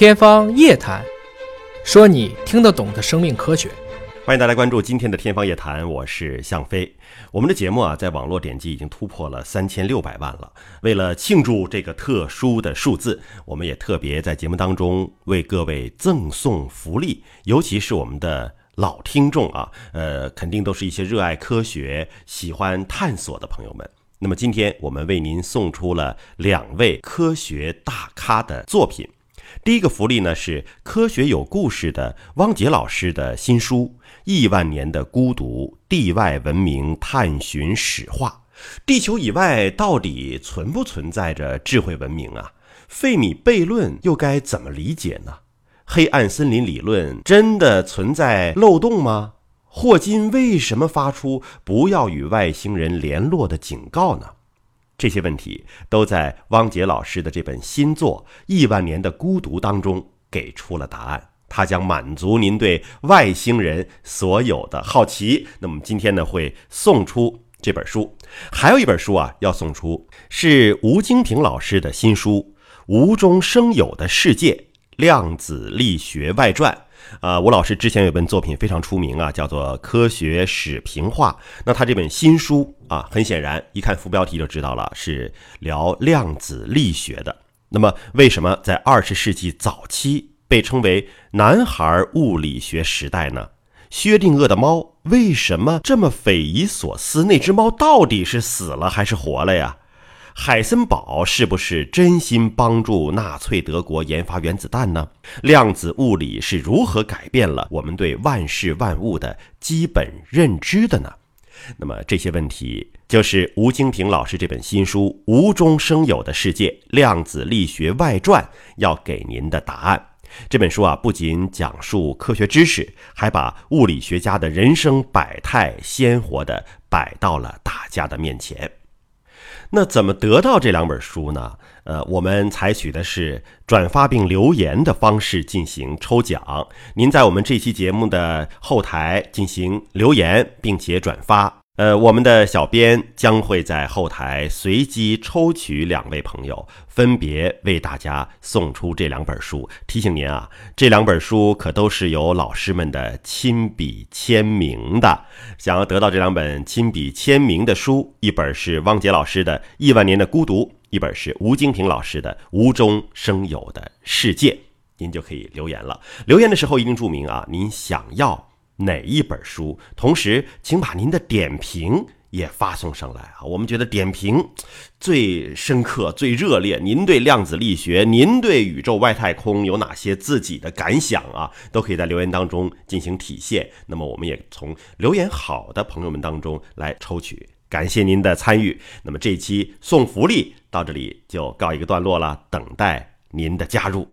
天方夜谭，说你听得懂的生命科学。欢迎大家关注今天的《天方夜谭》，我是向飞。我们的节目啊，在网络点击已经突破了三千六百万了。为了庆祝这个特殊的数字，我们也特别在节目当中为各位赠送福利，尤其是我们的老听众啊，呃，肯定都是一些热爱科学、喜欢探索的朋友们。那么今天我们为您送出了两位科学大咖的作品。第一个福利呢是科学有故事的汪杰老师的新书《亿万年的孤独：地外文明探寻史话》。地球以外到底存不存在着智慧文明啊？费米悖论又该怎么理解呢？黑暗森林理论真的存在漏洞吗？霍金为什么发出不要与外星人联络的警告呢？这些问题都在汪杰老师的这本新作《亿万年的孤独》当中给出了答案。它将满足您对外星人所有的好奇。那么今天呢，会送出这本书，还有一本书啊，要送出是吴京平老师的新书《无中生有的世界：量子力学外传》。啊，吴老师之前有本作品非常出名啊，叫做《科学史评话》。那他这本新书啊，很显然一看副标题就知道了，是聊量子力学的。那么，为什么在二十世纪早期被称为“男孩物理学时代”呢？薛定谔的猫为什么这么匪夷所思？那只猫到底是死了还是活了呀？海森堡是不是真心帮助纳粹德国研发原子弹呢？量子物理是如何改变了我们对万事万物的基本认知的呢？那么这些问题，就是吴京平老师这本新书《无中生有的世界：量子力学外传》要给您的答案。这本书啊，不仅讲述科学知识，还把物理学家的人生百态鲜活地摆到了大家的面前。那怎么得到这两本书呢？呃，我们采取的是转发并留言的方式进行抽奖。您在我们这期节目的后台进行留言，并且转发。呃，我们的小编将会在后台随机抽取两位朋友，分别为大家送出这两本书。提醒您啊，这两本书可都是由老师们的亲笔签名的。想要得到这两本亲笔签名的书，一本是汪杰老师的《亿万年的孤独》，一本是吴京平老师的《无中生有的世界》，您就可以留言了。留言的时候一定注明啊，您想要。哪一本书？同时，请把您的点评也发送上来啊！我们觉得点评最深刻、最热烈。您对量子力学，您对宇宙外太空有哪些自己的感想啊？都可以在留言当中进行体现。那么，我们也从留言好的朋友们当中来抽取。感谢您的参与。那么，这期送福利到这里就告一个段落了，等待您的加入。